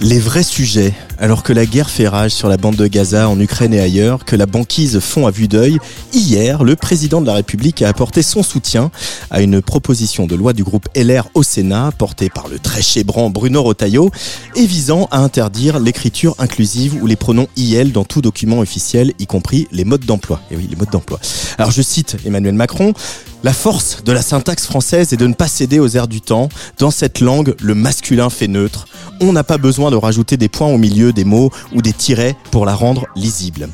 Les vrais sujets, alors que la guerre fait rage sur la bande de Gaza, en Ukraine et ailleurs, que la banquise fond à vue d'œil, hier, le président de la République a apporté son soutien à une proposition de loi du groupe LR au Sénat, portée par le très chébrant Bruno Rotaillot, et visant à interdire l'écriture inclusive ou les pronoms IL dans tout document officiel, y compris les modes d'emploi. Et oui, les modes d'emploi. Alors je cite Emmanuel Macron, la force de la syntaxe française est de ne pas céder aux airs du temps. Dans cette langue, le masculin fait neutre. On n'a pas besoin de rajouter des points au milieu des mots ou des tirets pour la rendre lisible.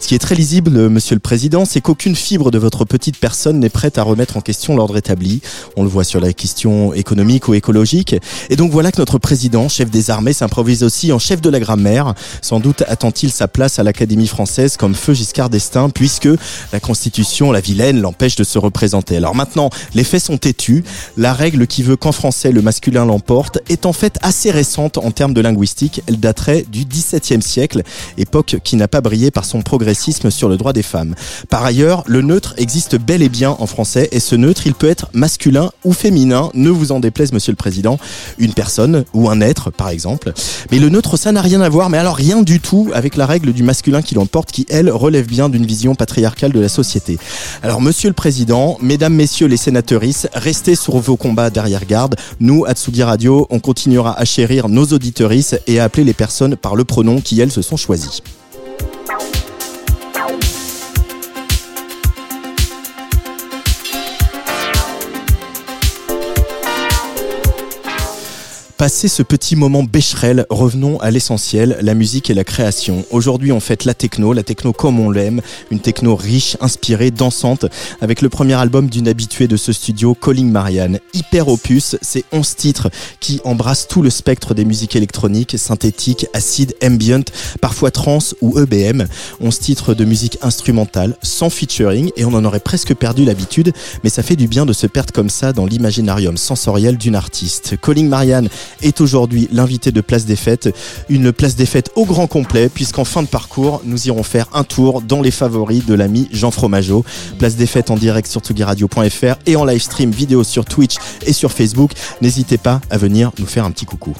Ce qui est très lisible, monsieur le président, c'est qu'aucune fibre de votre petite personne n'est prête à remettre en question l'ordre établi. On le voit sur la question économique ou écologique. Et donc voilà que notre président, chef des armées, s'improvise aussi en chef de la grammaire. Sans doute attend-il sa place à l'Académie française comme feu Giscard d'Estaing, puisque la Constitution, la vilaine, l'empêche de se représenter. Alors maintenant, les faits sont têtus. La règle qui veut qu'en français le masculin l'emporte est en fait assez récente en termes de linguistique. Elle daterait du XVIIe siècle, époque qui n'a pas brillé par son sur le droit des femmes. Par ailleurs, le neutre existe bel et bien en français et ce neutre, il peut être masculin ou féminin, ne vous en déplaise monsieur le président, une personne ou un être par exemple. Mais le neutre, ça n'a rien à voir, mais alors rien du tout avec la règle du masculin qui l'emporte qui, elle, relève bien d'une vision patriarcale de la société. Alors monsieur le président, mesdames, messieurs les sénatrices, restez sur vos combats d'arrière-garde. Nous, à Tsugi Radio, on continuera à chérir nos auditorices et à appeler les personnes par le pronom qui, elles, se sont choisies. Passé ce petit moment bécherel, revenons à l'essentiel, la musique et la création. Aujourd'hui, on fête la techno, la techno comme on l'aime, une techno riche, inspirée, dansante, avec le premier album d'une habituée de ce studio, Calling Marianne. Hyper opus, c'est 11 titres qui embrassent tout le spectre des musiques électroniques, synthétiques, acides, ambient, parfois trance ou EBM. 11 titres de musique instrumentale, sans featuring, et on en aurait presque perdu l'habitude, mais ça fait du bien de se perdre comme ça dans l'imaginarium sensoriel d'une artiste. Calling Marianne est aujourd'hui l'invité de Place des Fêtes. Une Place des Fêtes au grand complet, puisqu'en fin de parcours, nous irons faire un tour dans les favoris de l'ami Jean Fromageau. Place des Fêtes en direct sur tugiradio.fr et en live stream vidéo sur Twitch et sur Facebook. N'hésitez pas à venir nous faire un petit coucou.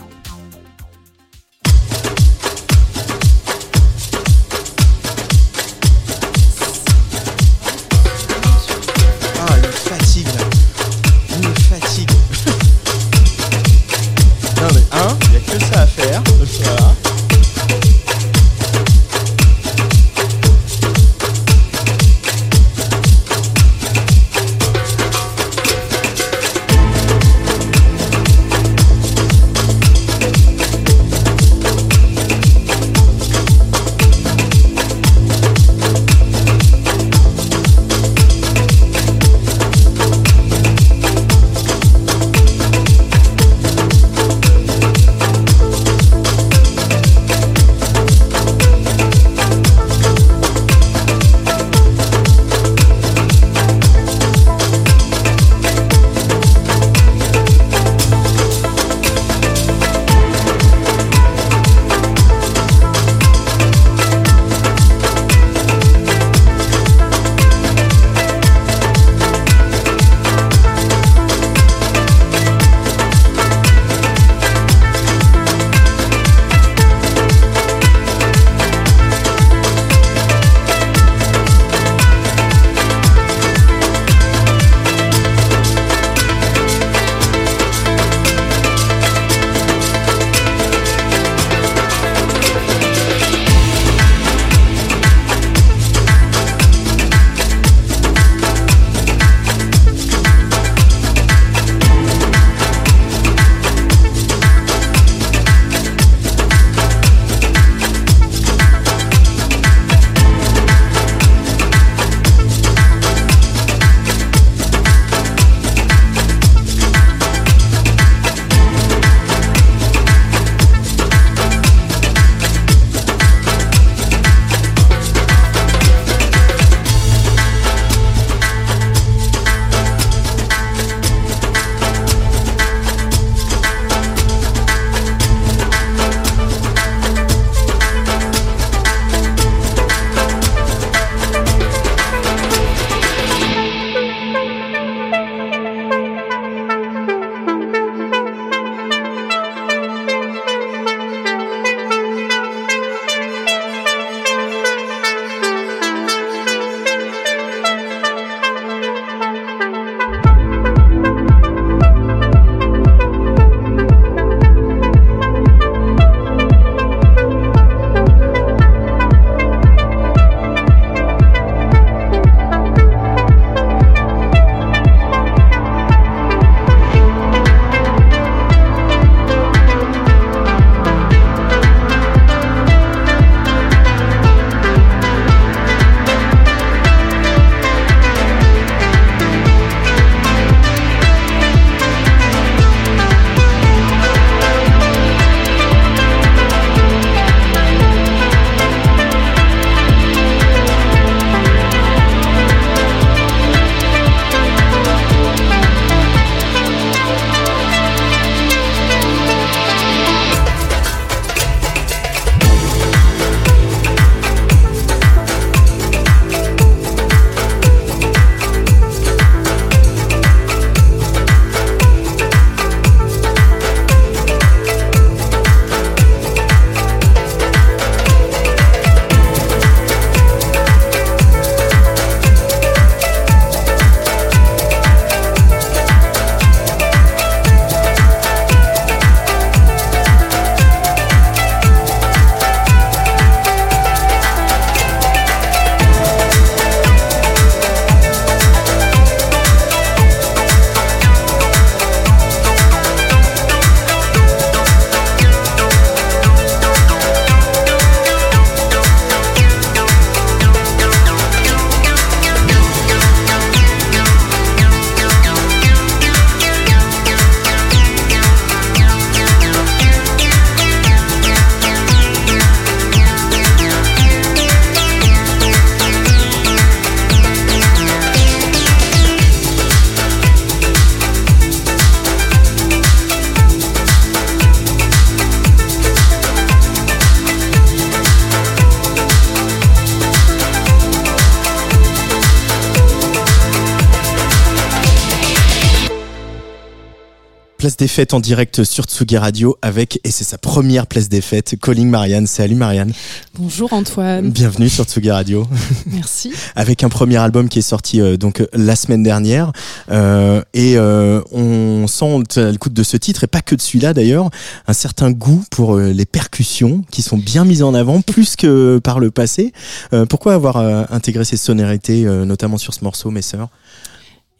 Place des fêtes en direct sur Tsugi Radio avec, et c'est sa première place des fêtes, Calling Marianne. Salut Marianne. Bonjour Antoine. Bienvenue sur Tsugi Radio. Merci. avec un premier album qui est sorti euh, donc la semaine dernière. Euh, et euh, on sent à l'écoute de ce titre, et pas que de celui-là d'ailleurs, un certain goût pour euh, les percussions qui sont bien mises en avant, plus que par le passé. Euh, pourquoi avoir euh, intégré ces sonorités, euh, notamment sur ce morceau, mes sœurs?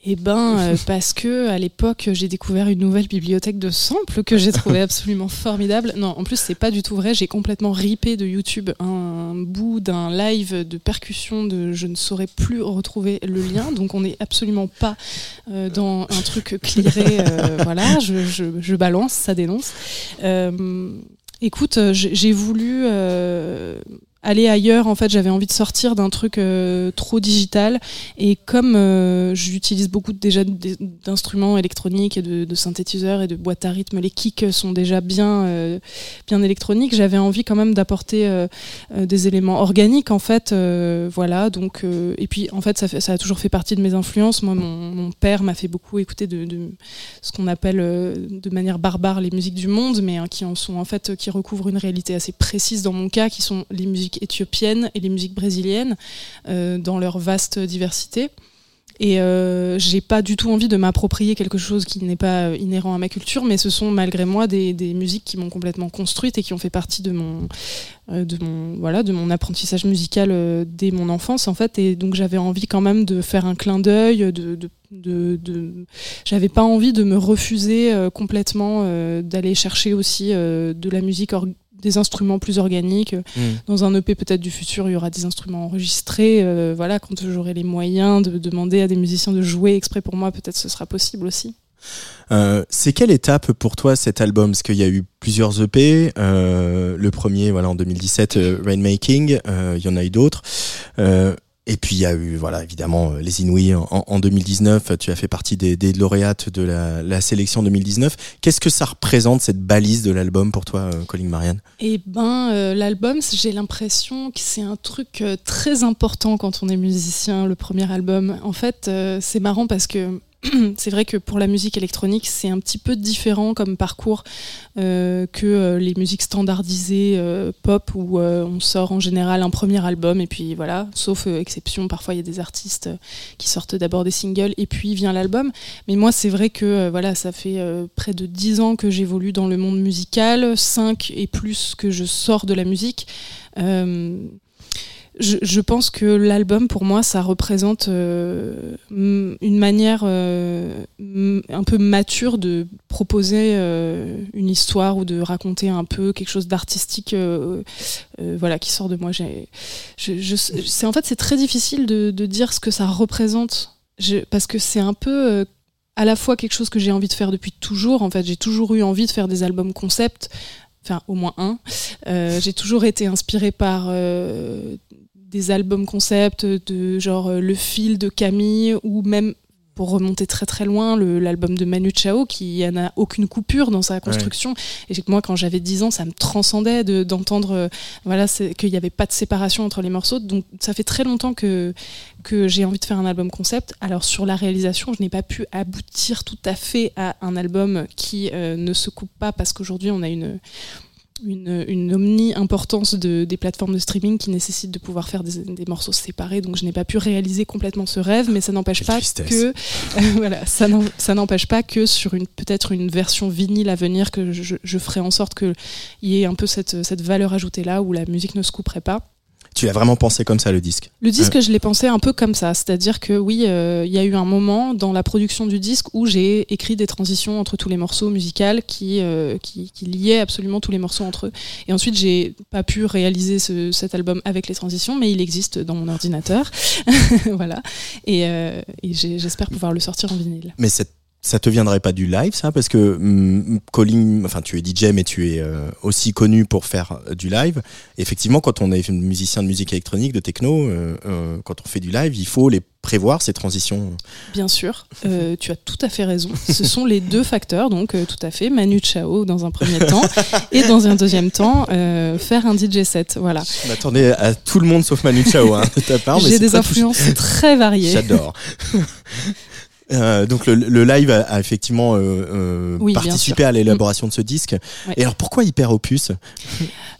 Eh ben, euh, parce que à l'époque, j'ai découvert une nouvelle bibliothèque de samples que j'ai trouvé absolument formidable. Non, en plus, c'est pas du tout vrai. J'ai complètement ripé de YouTube un bout d'un live de percussion de je ne saurais plus retrouver le lien. Donc, on n'est absolument pas euh, dans un truc clearé. euh, voilà, je, je, je balance, ça dénonce. Euh, écoute, j'ai j'ai voulu. Aller ailleurs en fait j'avais envie de sortir d'un truc euh, trop digital. Et comme euh, j'utilise beaucoup déjà d'instruments électroniques et de, synthétiseurs et de boîtes à rythme les kicks sont déjà bien euh, bien électroniques j'avais envie quand même d'apporter des éléments organiques en fait voilà. Donc et puis en fait ça, a toujours fait partie de mes influences. Moi mon, père m'a fait beaucoup écouter de, ce qu'on appelle de manière barbare les musiques du monde mais hein, qui en sont en fait qui recouvrent une réalité assez précise dans mon cas qui sont les musiques éthiopiennes et les musiques brésiliennes euh, dans leur vaste diversité. Et euh, j'ai pas du tout envie de m'approprier quelque chose qui n'est pas euh, inhérent à ma culture, mais ce sont malgré moi des, musiques qui m'ont complètement construite et qui ont fait partie de mon, euh, de mon, voilà, de mon apprentissage musical dès mon enfance en fait. Et donc j'avais envie quand même de faire un clin d'œil, de, de, de, de- j'avais pas envie de me refuser complètement d'aller chercher aussi de la musique des instruments plus organiques dans un EP peut-être du futur, il y aura des instruments enregistrés. euh, voilà, quand j'aurai les moyens de demander à des musiciens de jouer exprès pour moi, peut-être ce sera possible aussi. Euh, c'est quelle étape pour toi cet album? Parce qu'il y a eu plusieurs EP. euh, le premier, voilà, en 2017, euh, Rainmaking. Il y en a eu d'autres. Et puis il y a eu, voilà, évidemment, euh, les Inouïs en, en 2019. Tu as fait partie des, lauréates de la, sélection 2019. Qu'est-ce que ça représente cette balise de l'album pour toi, euh, Colin Marianne? Et ben, euh, l'album, j'ai l'impression que c'est un truc très important quand on est musicien, le premier album. En fait, c'est marrant parce que c'est vrai que pour la musique électronique, c'est un petit peu différent comme parcours euh, que euh, les musiques standardisées euh, pop où on sort en général un premier album et puis voilà, sauf exception, parfois il y a des artistes qui sortent d'abord des singles et puis vient l'album. Mais moi, c'est vrai que voilà, ça fait près de 10 ans que j'évolue dans le monde musical, 5 et plus que je sors de la musique. Je, pense que l'album, pour moi, ça représente euh, une manière euh, un peu mature de proposer euh, une histoire ou de raconter un peu quelque chose d'artistique, voilà, qui sort de moi. En fait, c'est très difficile de, dire ce que ça représente, parce que c'est un peu à la fois quelque chose que j'ai envie de faire depuis toujours. En fait, j'ai toujours eu envie de faire des albums concept, enfin au moins un. J'ai toujours été inspirée par des albums concept de genre euh, Le fil de Camille ou même pour remonter très très loin, l'album de Manu Chao qui n'a aucune coupure dans sa construction. Et j'ai- moi, quand j'avais 10 ans, ça me transcendait de- d'entendre euh, voilà, qu'il n'y avait pas de séparation entre les morceaux. Donc ça fait très longtemps que, que j'ai envie de faire un album concept. Alors sur la réalisation, je n'ai pas pu aboutir tout à fait à un album qui euh, ne se coupe pas parce qu'aujourd'hui on a une une, une omni-importance de, des plateformes de streaming qui nécessite de pouvoir faire des, des morceaux séparés. Donc je n'ai pas pu réaliser complètement ce rêve, mais ça n'empêche pas tristesse. que euh, voilà, ça n'empêche pas que sur une peut-être une version vinyle à venir que je, je ferai en sorte qu'il y ait un peu cette, cette valeur ajoutée là où la musique ne se couperait pas. Tu l'as vraiment pensé comme ça, le disque? Le disque, je l'ai pensé un peu comme ça, c'est-à-dire que oui, euh, il y a eu un moment dans la production du disque où j'ai écrit des transitions entre tous les morceaux musicaux qui, euh, qui, qui liaient absolument tous les morceaux entre eux. Et ensuite, j'ai pas pu réaliser ce- cet album avec les transitions, mais il existe dans mon ordinateur, voilà. Et, euh, et j'espère pouvoir le sortir en vinyle. Mais cette- ça te viendrait pas du live, ça? Parce que hum, Colin, enfin, tu es DJ, mais tu es euh, aussi connu pour faire euh, du live. Effectivement, quand on est musicien de musique électronique, de techno, euh, quand on fait du live, il faut les prévoir ces transitions. Bien sûr, tu as tout à fait raison. Ce sont les deux facteurs, donc tout à fait. Manu Chao dans un premier temps et dans un deuxième temps, faire un DJ set. Voilà. Je m'attendais à tout le monde sauf Manu Chao hein, de ta part. J'ai des influences très variées. J'adore. Euh, donc le, le live a, a effectivement euh, euh, Oui, participé à l'élaboration de ce disque. Ouais. Et alors pourquoi Hyper Opus?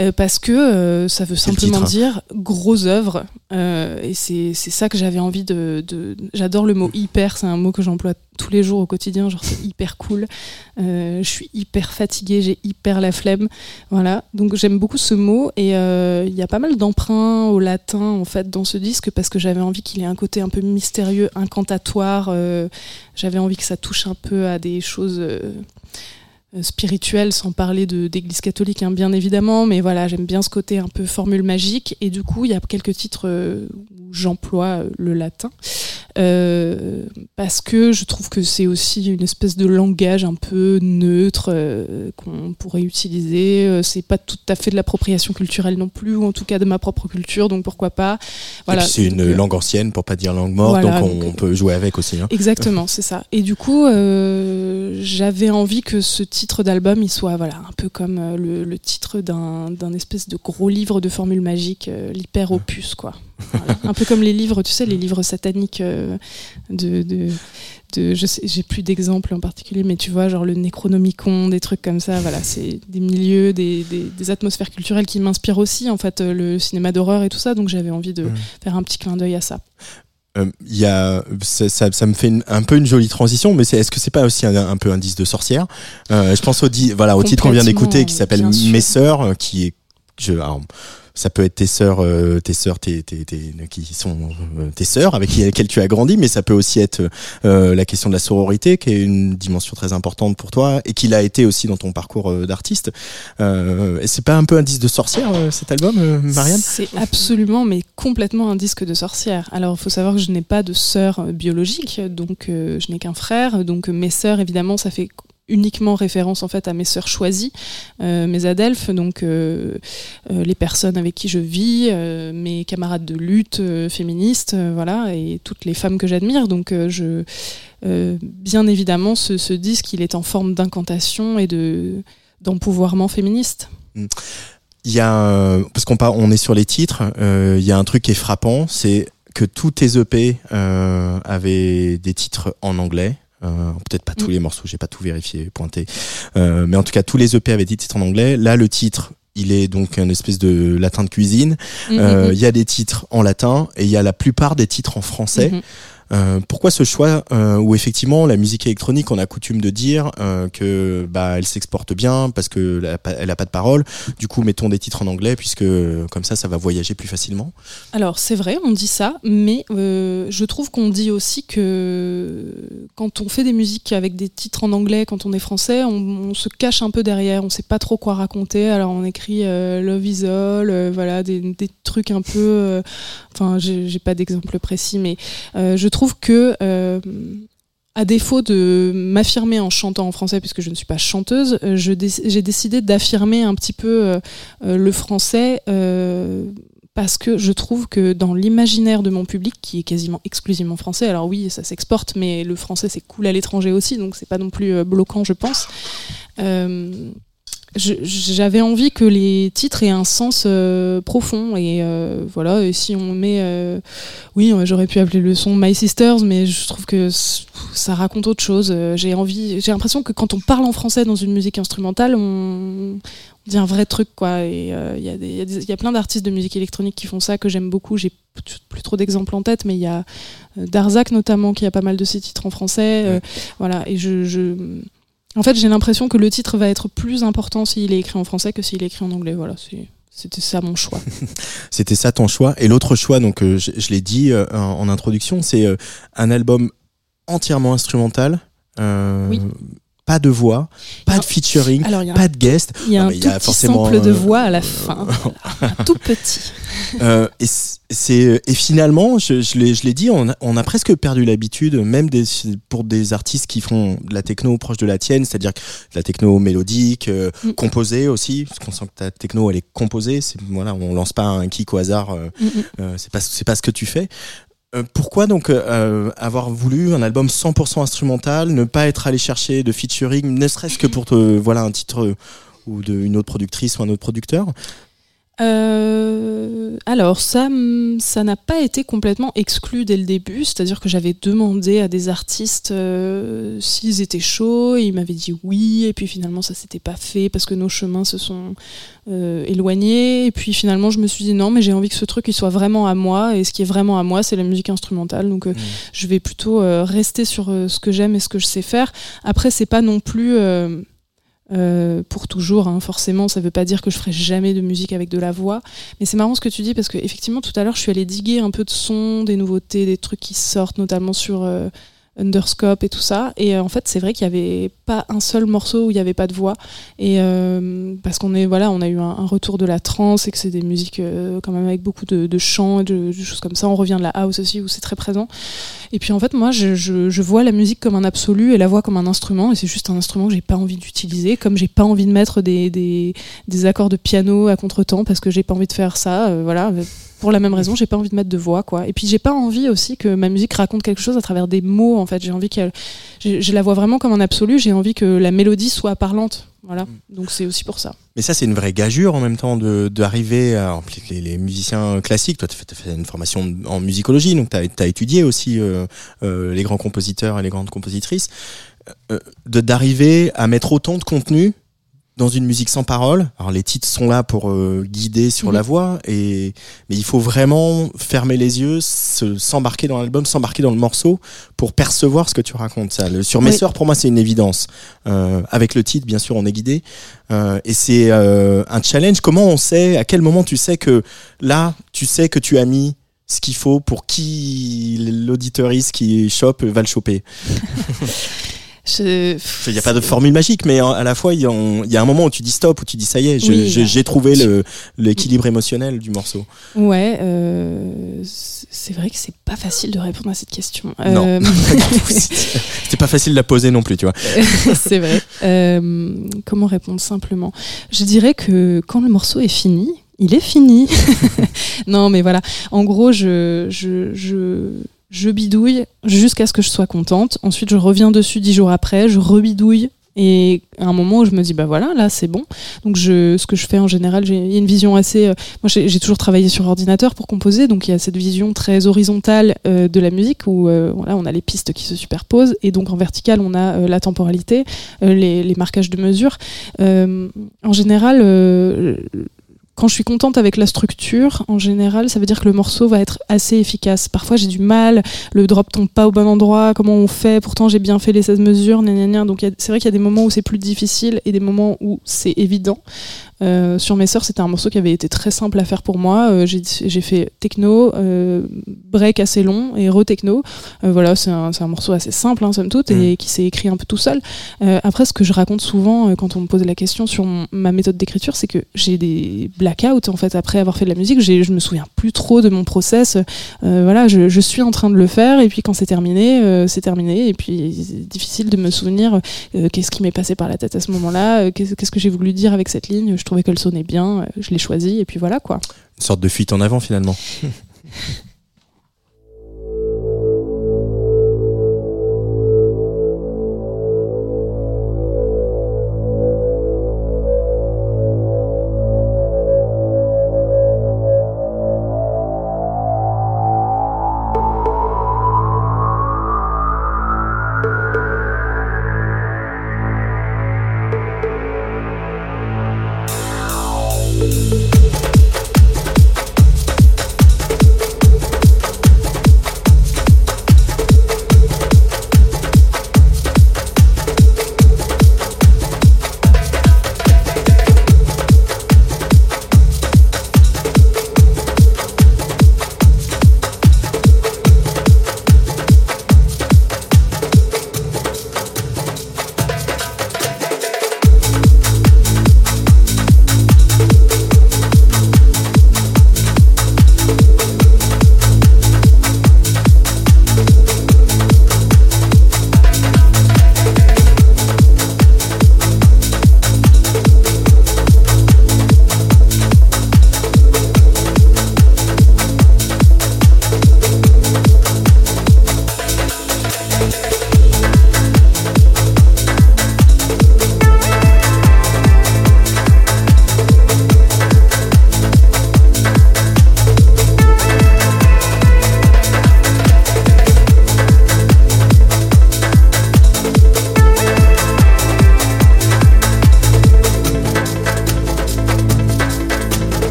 Euh, parce que ça veut simplement dire grosse œuvre. Et c'est c'est ça que j'avais envie de. de- J'adore le mot hyper, c'est un mot que j'emploie tous les jours au quotidien. Genre, c'est hyper cool. Euh, je suis hyper fatiguée, j'ai hyper la flemme. Voilà. Donc, j'aime beaucoup ce mot. Et euh, il y a pas mal d'emprunts au latin, en fait, dans ce disque, parce que j'avais envie qu'il ait un côté un peu mystérieux, incantatoire. Euh, j'avais envie que ça touche un peu à des choses. Euh, spirituelle, sans parler d'église catholique, hein, bien évidemment, mais voilà, j'aime bien ce côté un peu formule magique. Et du coup, il y a quelques titres euh, où j'emploie euh, le latin, euh, parce que je trouve que c'est aussi une espèce de langage un peu neutre euh, qu'on pourrait utiliser. C'est pas tout à fait de l'appropriation culturelle non plus, ou en tout cas de ma propre culture, donc pourquoi pas. Voilà. C'est une langue ancienne pour pas dire langue morte, voilà, donc on, donc, on peut jouer avec aussi. Hein. Exactement, c'est ça. Et du coup, euh, j'avais envie que ce titre d'album, il soit voilà un peu comme euh, le, le titre d'un d'un espèce de gros livre de formules magiques, euh, l'hyper opus, quoi. Voilà. un peu comme les livres, tu sais, les livres sataniques euh, de, de, de- je sais, j'ai plus d'exemples en particulier, mais tu vois, genre le Necronomicon, des trucs comme ça. Voilà, c'est des milieux, des, des, des atmosphères culturelles qui m'inspirent aussi, en fait, le cinéma d'horreur et tout ça. Donc j'avais envie de faire un petit clin d'œil à ça. Euh, Il y a, ça, ça, ça me fait une- un peu une jolie transition, mais c'est, est-ce que c'est pas aussi un, un peu un disque de sorcière Euh, Je pense au, voilà, au titre qu'on vient d'écouter qui s'appelle. Mes sœurs, euh, qui est, je, alors, ça peut être tes sœurs, euh, tes sœurs, tes, tes, tes- qui sont euh, tes sœurs avec lesquelles tu as grandi, mais ça peut aussi être euh, la question de la sororité, qui est une dimension très importante pour toi et qui l'a été aussi dans ton parcours d'artiste. C'est pas un peu un disque de sorcière cet album, Marianne? C'est absolument, mais complètement un disque de sorcière. Alors, il faut savoir que je n'ai pas de sœur biologique, donc je n'ai qu'un frère. Donc, mes sœurs, évidemment, ça fait uniquement référence en fait à mes sœurs choisies, euh, mes adelphes, donc euh, euh, les personnes avec qui je vis, mes camarades de lutte féministes, voilà, et toutes les femmes que j'admire. Donc, je, bien évidemment, ce, ce disque, il est en forme d'incantation et de d'empouvoirment féministe. Il y a parce qu'on on est sur les titres, il y a un truc qui est frappant, c'est que tous tes EP avaient des titres en anglais. Euh, Peut-être pas tous Mm. les morceaux, j'ai pas tout vérifié, pointé. Euh, mais en tout cas, tous les EP avaient des titres en anglais. Là, le titre, il est donc une espèce de latin de cuisine. Mm, Euh, mm, Il y a des titres en latin et il y a la plupart des titres en français. Mhm. Euh, pourquoi ce choix euh, où effectivement la musique électronique, on a coutume de dire euh, que bah elle s'exporte bien parce que elle a pas- elle a pas de parole. Du coup, mettons des titres en anglais puisque comme ça, ça va voyager plus facilement. Alors c'est vrai, on dit ça, mais euh, je trouve qu'on dit aussi que quand on fait des musiques avec des titres en anglais, quand on est français, on, se cache un peu derrière, on sait pas trop quoi raconter. Alors on écrit Love is All, voilà, des, trucs un peu. Enfin, j'ai pas d'exemple précis, mais je trouve que. euh, à défaut de m'affirmer en chantant en français, puisque je ne suis pas chanteuse, euh, je j'ai décidé d'affirmer un petit peu euh, le français parce que je trouve que dans l'imaginaire de mon public, qui est quasiment exclusivement français, alors oui, ça s'exporte, mais le français c'est cool à l'étranger aussi, donc c'est pas non plus bloquant, je pense. J'avais envie que les titres aient un sens euh, profond et euh, voilà et si on met euh, oui j'aurais pu appeler le son My Sisters mais je trouve que ça raconte autre chose. J'ai envie j'ai l'impression que quand on parle en français dans une musique instrumentale on, on dit un vrai truc quoi. Et il y, a y y plein d'artistes de musique électronique qui font ça que j'aime beaucoup. J'ai plus- trop d'exemples en tête mais il y a Darzac notamment qui a pas mal de ses titres en français voilà. Et je, je en fait, j'ai l'impression que le titre va être plus important s'il est écrit en français que s'il est écrit en anglais. Voilà, c'était ça mon choix. C'était ça ton choix. Et l'autre choix, donc euh, je, je l'ai dit euh, en, en introduction, c'est euh, un album entièrement instrumental. Oui. Pas de voix, pas Alors- de featuring, Alors, il y a un, pas de guest. il y a un y tout a petit forcément, sample de euh, voix à la fin. Un tout petit. Euh, et c'est et finalement, je, je l'ai je l'ai dit, on a, on a presque perdu l'habitude, même des, pour des artistes qui font de la techno proche de la tienne, c'est-à-dire de la techno mélodique, euh, Mm. composée aussi, parce qu'on sent que ta techno elle est composée. C'est voilà, on lance pas un kick au hasard. euh, Mm, mm. euh, c'est pas c'est pas ce que tu fais. Euh, pourquoi donc euh, avoir voulu un album 100% instrumental, ne pas être allé chercher de featuring, ne serait-ce que pour te voilà un titre euh, ou de une autre productrice ou un autre producteur? Euh, alors ça, ça n'a pas été complètement exclu dès le début, c'est-à-dire que j'avais demandé à des artistes euh, s'ils étaient chauds, et ils m'avaient dit oui, et puis finalement ça s'était pas fait parce que nos chemins se sont euh, éloignés, et puis finalement je me suis dit non, mais j'ai envie que ce truc il soit vraiment à moi, et ce qui est vraiment à moi c'est la musique instrumentale, donc euh, Mmh. je vais plutôt rester sur ce que j'aime et ce que je sais faire. Après c'est pas non plus euh, pour toujours, hein, forcément, ça veut pas dire que je ferai jamais de musique avec de la voix. Mais c'est marrant ce que tu dis parce que effectivement tout à l'heure je suis allée diguer un peu de son, des nouveautés, des trucs qui sortent, notamment sur euh, Underscope et tout ça. Et euh, en fait c'est vrai qu'il y avait pas un seul morceau où il y avait pas de voix. Et euh, parce qu'on est voilà, on a eu un, retour de la trance et que c'est des musiques euh, quand même avec beaucoup de, chants et de, choses comme ça. On revient de la house aussi où c'est très présent. Et puis en fait moi je, je, vois la musique comme un absolu et la voix comme un instrument et c'est juste un instrument que j'ai pas envie d'utiliser comme j'ai pas envie de mettre des, des, des accords de piano à contretemps parce que j'ai pas envie de faire ça voilà pour la même raison j'ai pas envie de mettre de voix quoi. Et puis j'ai pas envie aussi que ma musique raconte quelque chose à travers des mots en fait. J'ai envie qu'elle je, je la vois vraiment comme un absolu. J'ai envie que la mélodie soit parlante voilà. Donc c'est aussi pour ça. Mais ça, c'est une vraie gageure en même temps de d'arriver à les, les musiciens classiques. Toi, tu as fait une formation en musicologie, donc tu as, étudié aussi euh, euh, les grands compositeurs et les grandes compositrices. Euh, de d'arriver à mettre autant de contenu dans une musique sans parole. Alors les titres sont là pour euh, guider sur Mhm. la voix, et mais il faut vraiment fermer les yeux, se- s'embarquer dans l'album, s'embarquer dans le morceau pour percevoir ce que tu racontes. Ça, le, sur mes Oui. sœurs, pour moi, c'est une évidence. Euh, avec le titre, bien sûr, on est guidé, Euh, et c'est euh, un challenge. Comment on sait, à quel moment tu sais que là, tu sais que tu as mis ce qu'il faut pour qui l'auditoriste qui chope va le choper? Je- Il n'y a pas de formule magique, mais à la fois, il y, a un- moment où tu dis stop, où tu dis ça y est, Oui, j'ai trouvé l'équilibre émotionnel du morceau. Ouais, euh, c'est vrai que c'est pas facile de répondre à cette question. Non. Euh, C'était pas facile de la poser non plus, tu vois. c'est vrai. Euh, comment répondre simplement? Je dirais que quand le morceau est fini, il est fini. non, mais voilà. En gros, je, je, je, je bidouille jusqu'à ce que je sois contente. Ensuite, je reviens dessus dix jours après, je rebidouille. Et à un moment où je me dis, bah voilà, là c'est bon. Donc je, ce que je fais en général, j'ai une vision assez. euh, moi j'ai toujours travaillé sur ordinateur pour composer, donc il y a cette vision très horizontale euh, de la musique où euh, on a les pistes qui se superposent et donc en vertical on a euh, la temporalité, les, les marquages de mesure. En général, quand je suis contente avec la structure, en général, ça veut dire que le morceau va être assez efficace. Parfois, j'ai du mal, le drop tombe pas au bon endroit, comment on fait Pourtant, j'ai bien fait les 16 mesures, gna gna gna. Donc, c'est vrai qu'il y a des moments où c'est plus difficile et des moments où c'est évident. Euh, sur mes sœurs, c'était un morceau qui avait été très simple à faire pour moi. Euh, j'ai, fait techno, euh, break assez long et re-techno. Voilà, c'est un, morceau assez simple, hein, somme toute, et qui s'est écrit un peu tout seul. Après, ce que je raconte souvent quand on me pose la question sur ma méthode d'écriture, c'est que j'ai des blackouts en fait après avoir fait de la musique. Je me souviens plus trop de mon process. Euh, voilà, je, je suis en train de le faire et puis quand c'est terminé, euh, c'est terminé. Et puis c'est difficile de me souvenir euh, qu'est-ce qui m'est passé par la tête à ce moment-là, qu'est-ce, qu'est-ce que j'ai voulu dire avec cette ligne. Je trouvais qu'elle sonnait bien, je l'ai choisie et puis voilà quoi. Une sorte de fuite en avant finalement.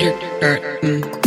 your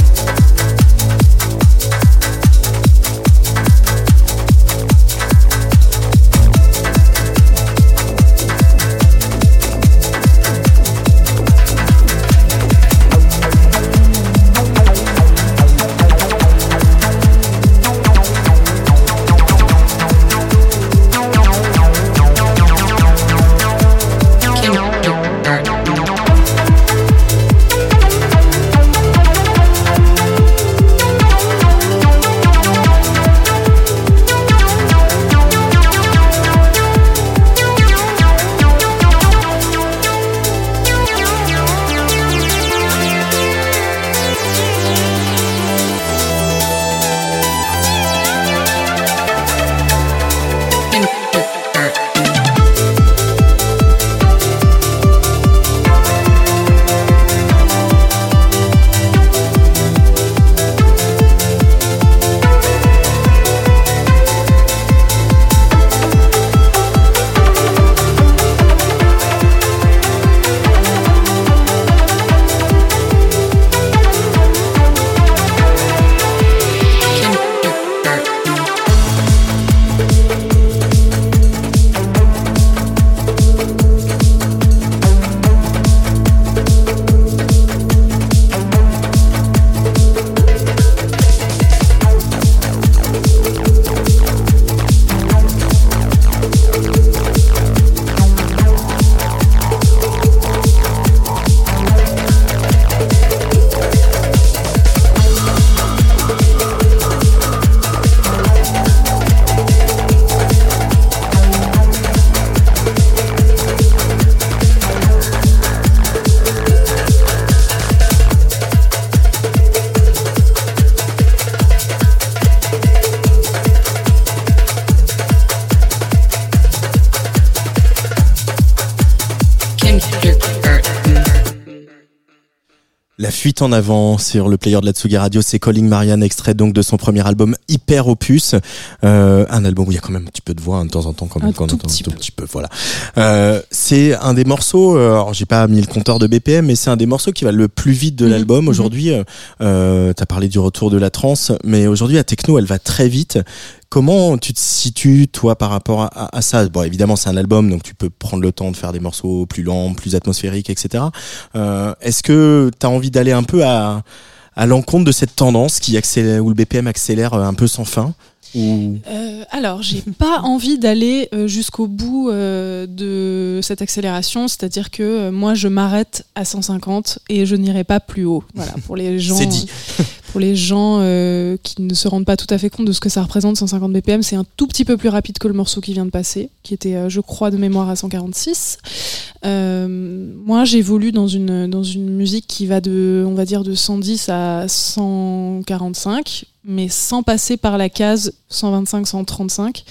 fuite en avant sur le player de la Tsugi Radio, c'est Calling Marianne, extrait donc de son premier album Hyper Opus. Euh, un album où il y a quand même un petit peu de voix hein, de temps en temps quand même. Un quand tout on entend petit tout petit peu. Voilà. Euh, c'est un des morceaux. euh, Alors j'ai pas mis le compteur de BPM, mais c'est un des morceaux qui va le plus vite de Mhm, l'album mhm. aujourd'hui. Euh, euh, T'as parlé du retour de la trance, mais aujourd'hui la techno, elle va très vite. Comment tu te situes, toi, par rapport à, ça? Bon, évidemment, c'est un album, donc tu peux prendre le temps de faire des morceaux plus lents, plus atmosphériques, etc. Euh, Est-ce que tu as envie d'aller un peu à, à l'encontre de cette tendance qui accélère, où le BPM accélère euh, un peu sans fin? Ou... Euh, alors, j'ai pas envie d'aller euh, jusqu'au bout euh, de cette accélération, c'est-à-dire que euh, moi, je m'arrête à 150 et je n'irai pas plus haut. Voilà, pour les gens, C'est dit. pour les gens qui ne se rendent pas tout à fait compte de ce que ça représente 150 BPM, c'est un tout petit peu plus rapide que le morceau qui vient de passer, qui était, je crois, de mémoire à 146. Euh, moi, j'évolue dans une dans une musique qui va de, on va dire, de 110 à 145, mais sans passer par la case 125-135.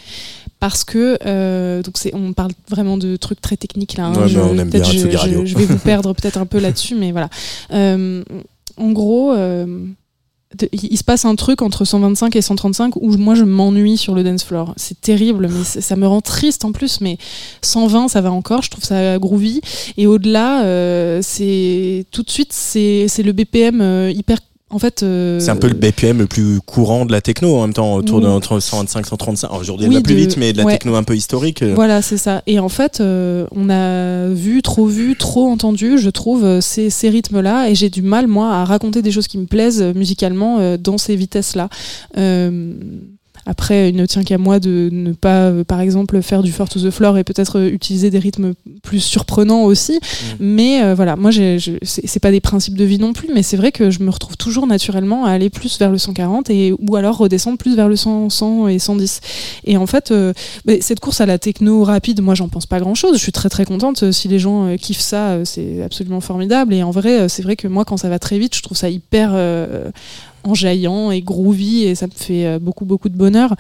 Parce que euh, donc c'est on parle vraiment de trucs très techniques là. hein. Ouais, mais Je- on aime bien je, je- je vais vous perdre peut-être un peu là-dessus, mais voilà. Euh, en gros, euh, de- il se passe un truc entre 125 et 135 où moi je m'ennuie sur le dance floor. C'est terrible, mais ça me rend triste en plus. Mais 120, ça va encore. Je trouve ça groovy. Et au-delà, c'est tout de suite, c'est c'est le BPM hyper. En fait, euh, C'est un peu le BPM le plus courant de la techno en même temps, autour de Oui. entre 125 135. Alors, Aujourd'hui, elle Oui, va plus de- vite, mais de la ouais. techno un peu historique. euh, Voilà, c'est ça. Et en fait, euh, on a vu, trop vu, trop entendu, je trouve, euh, ces, ces rythmes-là. Et j'ai du mal, moi, à raconter des choses qui me plaisent euh, musicalement euh, dans ces vitesses-là. Après, il ne tient qu'à moi de ne pas, euh, par exemple, faire du fort to the floor et peut-être euh, utiliser des rythmes plus surprenants aussi. Mais euh, voilà, moi, c'est pas des principes de vie non plus, mais c'est vrai que je me retrouve toujours naturellement à aller plus vers le 140 et, ou alors redescendre plus vers le 100, 100 et 110. Et en fait, euh, cette course à la techno rapide, moi j'en pense pas grand chose. Je suis très très contente. Si les gens kiffent ça, c'est absolument formidable. Et en vrai, c'est vrai que moi quand ça va très vite, je trouve ça hyper euh, enjaillant et groovy et ça me fait euh, beaucoup beaucoup de bonheur.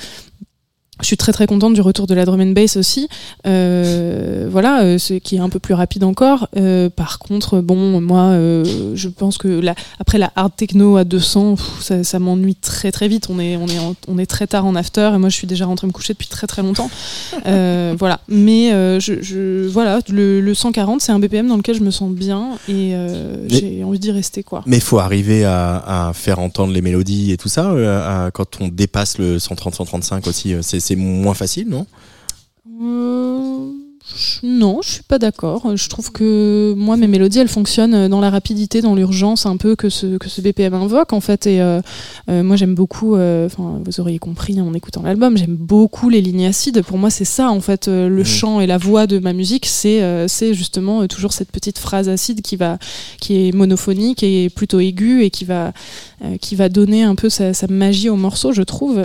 Je suis très très contente du retour de la drum and bass aussi, euh, voilà, euh, ce qui est un peu plus rapide encore. Euh, par contre, bon, moi, euh, je pense que la, après la hard techno à 200, pff, ça, ça m'ennuie très très vite. On est on est en- on est très tard en after et moi je suis déjà rentrée me coucher depuis très très longtemps. Voilà, mais je, je- voilà, le, le 140 c'est un BPM dans lequel je me sens bien et j'ai envie d'y rester quoi. Mais il faut arriver à, à faire entendre les mélodies et tout ça. à- quand on dépasse le 130-135 aussi, euh, c'est c'est moins facile, non? Je- non, je suis pas d'accord. Je trouve que moi, mes mélodies, elles fonctionnent dans la rapidité, dans l'urgence, un peu que ce, que ce BPM invoque, en fait. Et euh, euh, moi, j'aime beaucoup, euh, enfin, vous auriez compris en écoutant l'album, j'aime beaucoup les lignes acides. Pour moi, c'est ça, en fait, le Mhm. chant et la voix de ma musique, c'est c'est justement toujours cette petite phrase acide qui, va, qui est monophonique et plutôt aiguë et qui va, qui va donner un peu sa, sa magie au morceau, je trouve.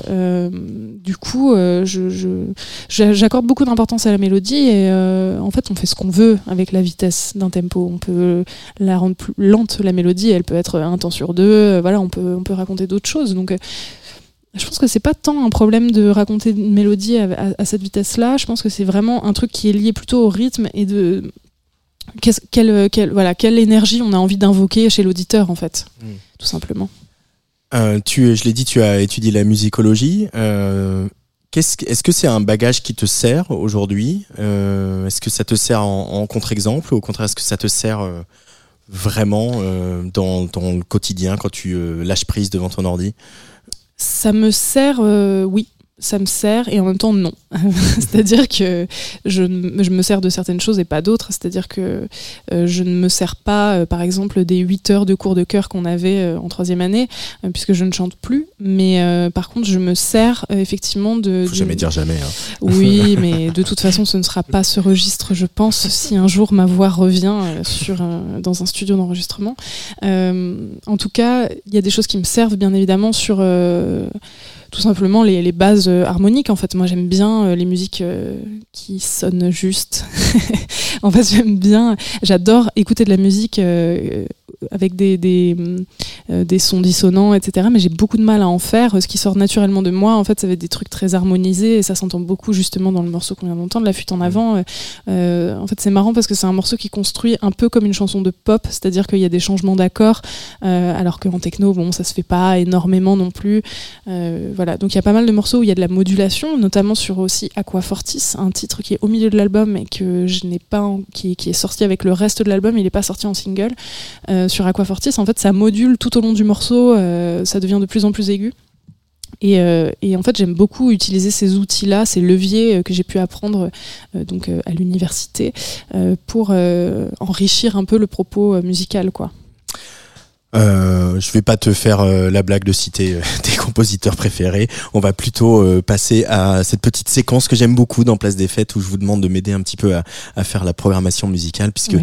Du coup, euh, je, je, J'accorde beaucoup d'importance à la mélodie et euh, en fait on fait ce qu'on veut avec la vitesse d'un tempo. On peut la rendre plus lente la mélodie, elle peut être un temps sur deux. euh, Voilà, on peut on peut raconter d'autres choses. Donc euh, je pense que c'est pas tant un problème de raconter une mélodie à, à- à cette vitesse-là. Je pense que c'est vraiment un truc qui est lié plutôt au rythme et de qu'est-ce- quelle, quelle- voilà quelle énergie on a envie d'invoquer chez l'auditeur en fait, Mm. tout simplement. Euh, tu, je l'ai dit, tu as étudié la musicologie. Euh, Est-ce que c'est un bagage qui te sert aujourd'hui Euh, Est-ce que ça te sert en, contre-exemple ou au contraire, est-ce que ça te sert euh, vraiment euh, dans, dans le quotidien quand tu lâches prise devant ton ordi? Ça me sert, oui, ça me sert et en même temps non. C'est-à-dire que je, je me sers de certaines choses et pas d'autres. C'est-à-dire que euh, je ne me sers pas, euh, par exemple, des 8 heures de cours de chœur qu'on avait euh, en troisième année, puisque je ne chante plus. Mais par contre, je me sers effectivement de... Faut jamais dire jamais. hein. oui, mais de toute façon, ce ne sera pas ce registre, je pense, si un jour ma voix revient sur, dans un studio d'enregistrement. En tout cas, il y a des choses qui me servent, bien évidemment, sur tout simplement les, les bases euh, harmoniques. En fait, moi, j'aime bien euh, les musiques euh, qui sonnent juste. en fait, j'aime bien, j'adore écouter de la musique. avec des, des, euh, des sons dissonants, etc. Mais j'ai beaucoup de mal à en faire. Ce qui sort naturellement de moi, en fait, ça va être des trucs très harmonisés et ça s'entend beaucoup justement dans le morceau qu'on vient d'entendre, La fuite en avant. Euh, euh, en fait, c'est marrant parce que c'est un morceau qui construit un peu comme une chanson de pop, c'est-à-dire qu'il y a des changements d'accords, euh, alors qu'en techno, bon, ça se fait pas énormément non plus. Euh, donc il y a pas mal de morceaux où il y a de la modulation, notamment sur aussi Aqua Fortis, un titre qui est au milieu de l'album et que je n'ai pas, qui, est sorti avec le reste de l'album, il n'est pas sorti en single. Euh, sur Aqua Fortis, en fait, ça module tout au long du morceau, euh, ça devient de plus en plus aigu. Et, euh, et en fait, j'aime beaucoup utiliser ces outils-là, ces leviers que j'ai pu apprendre donc à l'université pour enrichir un peu le propos musical. Euh, je vais pas te faire euh, la blague de citer euh, tes compositeurs préférés. On va plutôt euh, passer à cette petite séquence que j'aime beaucoup dans Place des Fêtes où je vous demande de m'aider un petit peu à, à faire la programmation musicale puisque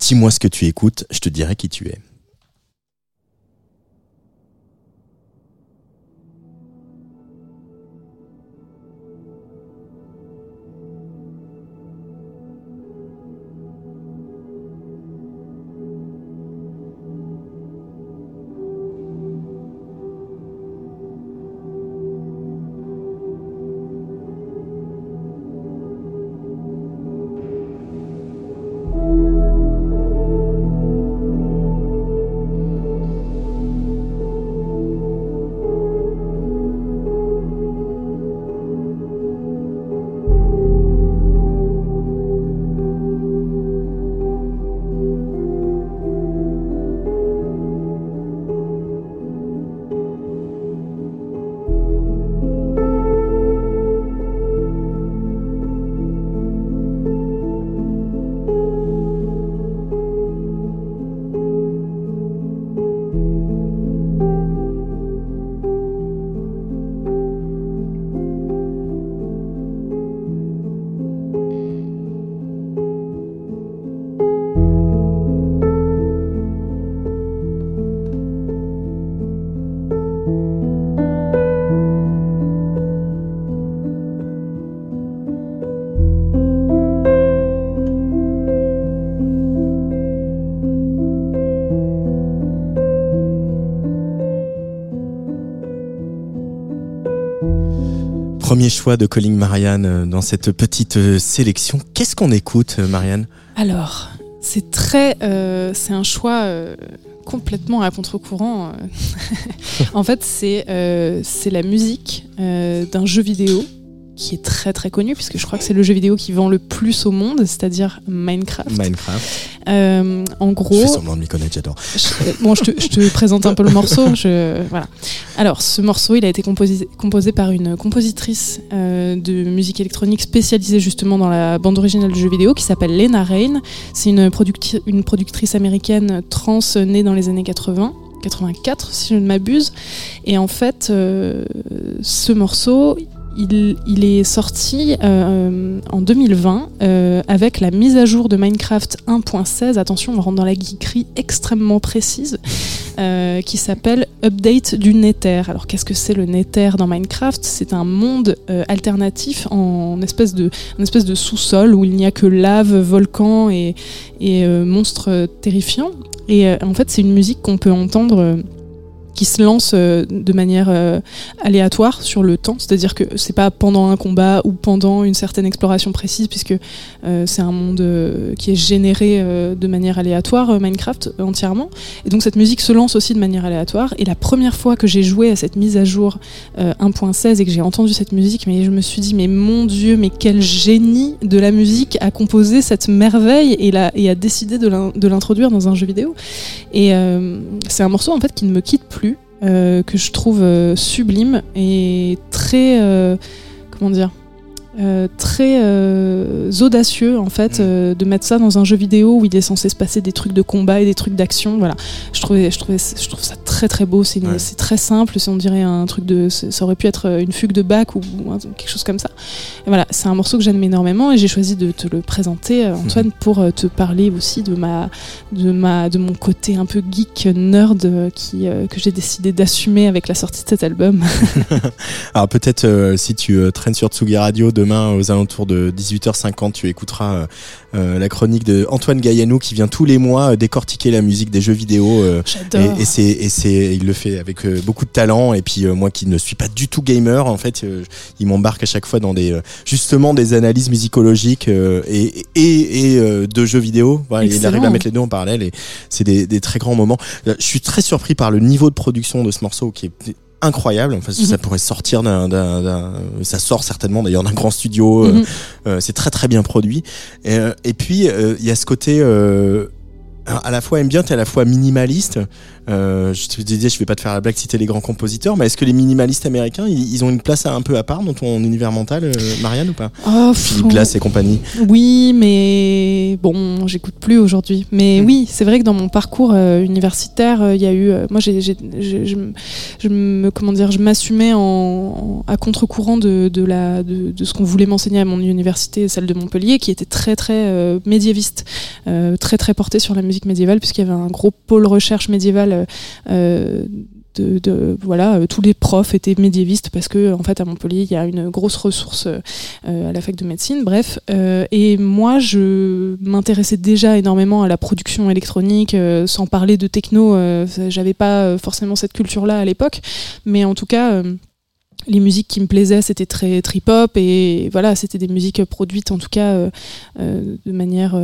dis-moi ce que tu écoutes, je te dirai qui tu es. Premier choix de Calling Marianne euh, dans cette petite euh, sélection. Qu'est-ce qu'on écoute, euh, Marianne? Alors, c'est très, euh, c'est un choix euh, complètement à contre-courant. en fait, c'est euh, c'est la musique d'un jeu vidéo qui est très très connu puisque je crois que c'est le jeu vidéo qui vend le plus au monde, c'est-à-dire Minecraft. Minecraft. Euh, en Je gros, fais semblant de m'y connaître, j'adore. je- bon, je te, je te présente un peu le morceau. Je, voilà. Alors, ce morceau, il a été composé, composé par une compositrice euh, de musique électronique spécialisée justement dans la bande originale du jeu vidéo qui s'appelle Lena Rain. C'est une, producti- une productrice américaine trans née dans les années 80. 84 si je ne m'abuse et en fait euh, ce morceau il, est sorti euh, en 2020 euh, avec la mise à jour de Minecraft 1.16. Attention, on rentre dans la geekerie extrêmement précise, euh, qui s'appelle Update du Nether. Alors, qu'est-ce que c'est le Nether dans Minecraft? C'est un monde alternatif en espèce de, sous-sol où il n'y a que lave, volcan et, et monstres terrifiants. Et en fait, c'est une musique qu'on peut entendre. Qui se lance euh, de manière euh, aléatoire sur le temps, c'est-à-dire que c'est pas pendant un combat ou pendant une certaine exploration précise, puisque euh, c'est un monde qui est généré de manière aléatoire, Minecraft entièrement. Et donc cette musique se lance aussi de manière aléatoire. Et la première fois que j'ai joué à cette mise à jour euh, 1.16 et que j'ai entendu cette musique, mais je me suis dit mais mon Dieu, mais quel génie de la musique a composé cette merveille et, a décidé de l'in- de l'introduire dans un jeu vidéo. Et c'est un morceau en fait qui ne me quitte plus, que je trouve euh, sublime et très euh, comment dire euh, très euh, audacieux en fait euh, de mettre ça dans un jeu vidéo où il est censé se passer des trucs de combat et des trucs d'action voilà. Je trouvais je trouvais je trouve ça très très beau. C'est une- Ouais. c'est très simple on dirait un truc de ça aurait pu être une fugue de Bach ou, quelque chose comme ça. Et voilà c'est un morceau que j'aime énormément et j'ai choisi de te le présenter euh, Antoine pour te parler aussi de ma de ma de mon côté un peu geek nerd qui que j'ai décidé d'assumer avec la sortie de cet album. Alors peut-être si tu traînes sur Tsugi Radio demain aux alentours de 18h50, tu écouteras euh, euh, la chronique de Antoine Gaillanou qui vient tous les mois euh, décortiquer la musique des jeux vidéo. euh, j'adore. et, et c'est et c'est il le fait avec euh, beaucoup de talent. Et puis euh, moi qui ne suis pas du tout gamer en fait euh, il m'embarque à chaque fois dans des euh, justement des analyses musicologiques euh, et et, et euh, de jeux vidéo. Voilà, il arrive à mettre les deux en parallèle et c'est des, des très grands moments. Je suis très surpris par le niveau de production de ce morceau qui est incroyable enfin ça Mhm. pourrait sortir d'un d'un- d'un- ça sort certainement d'ailleurs d'un grand studio euh, Mhm. euh, c'est très très bien produit. Et, euh, et puis euh, il y a ce côté euh, à la fois ambient et à la fois minimaliste. Euh, je te disais, je vais pas te faire la blague citer les grands compositeurs, mais est-ce que les minimalistes américains, ils, ils ont une place un peu à part dans ton univers mental, euh, Marianne, ou pas Oh, Philippe Glass et compagnie. Oui, mais bon, j'écoute plus aujourd'hui. Mais Mm. oui, c'est vrai que dans mon parcours euh, universitaire, il y a eu, moi, j'ai, je, me- je me, comment dire, je m'assumais en, en- à contre-courant de, de la, de, de ce qu'on voulait m'enseigner à mon université, celle de Montpellier, qui était très très euh, médiéviste, euh, très très portée sur la musique médiévale, puisqu'il y avait un gros pôle recherche médiévale. Euh, euh, voilà, euh, tous les profs étaient médiévistes parce que en fait à Montpellier il y a une grosse ressource à la fac de médecine, bref. Et moi, je m'intéressais déjà énormément à la production électronique, sans parler de techno. J'avais pas forcément cette culture-là à l'époque, mais en tout cas. les musiques qui me plaisaient, c'était très trip-hop et voilà, c'était des musiques produites en tout cas de manière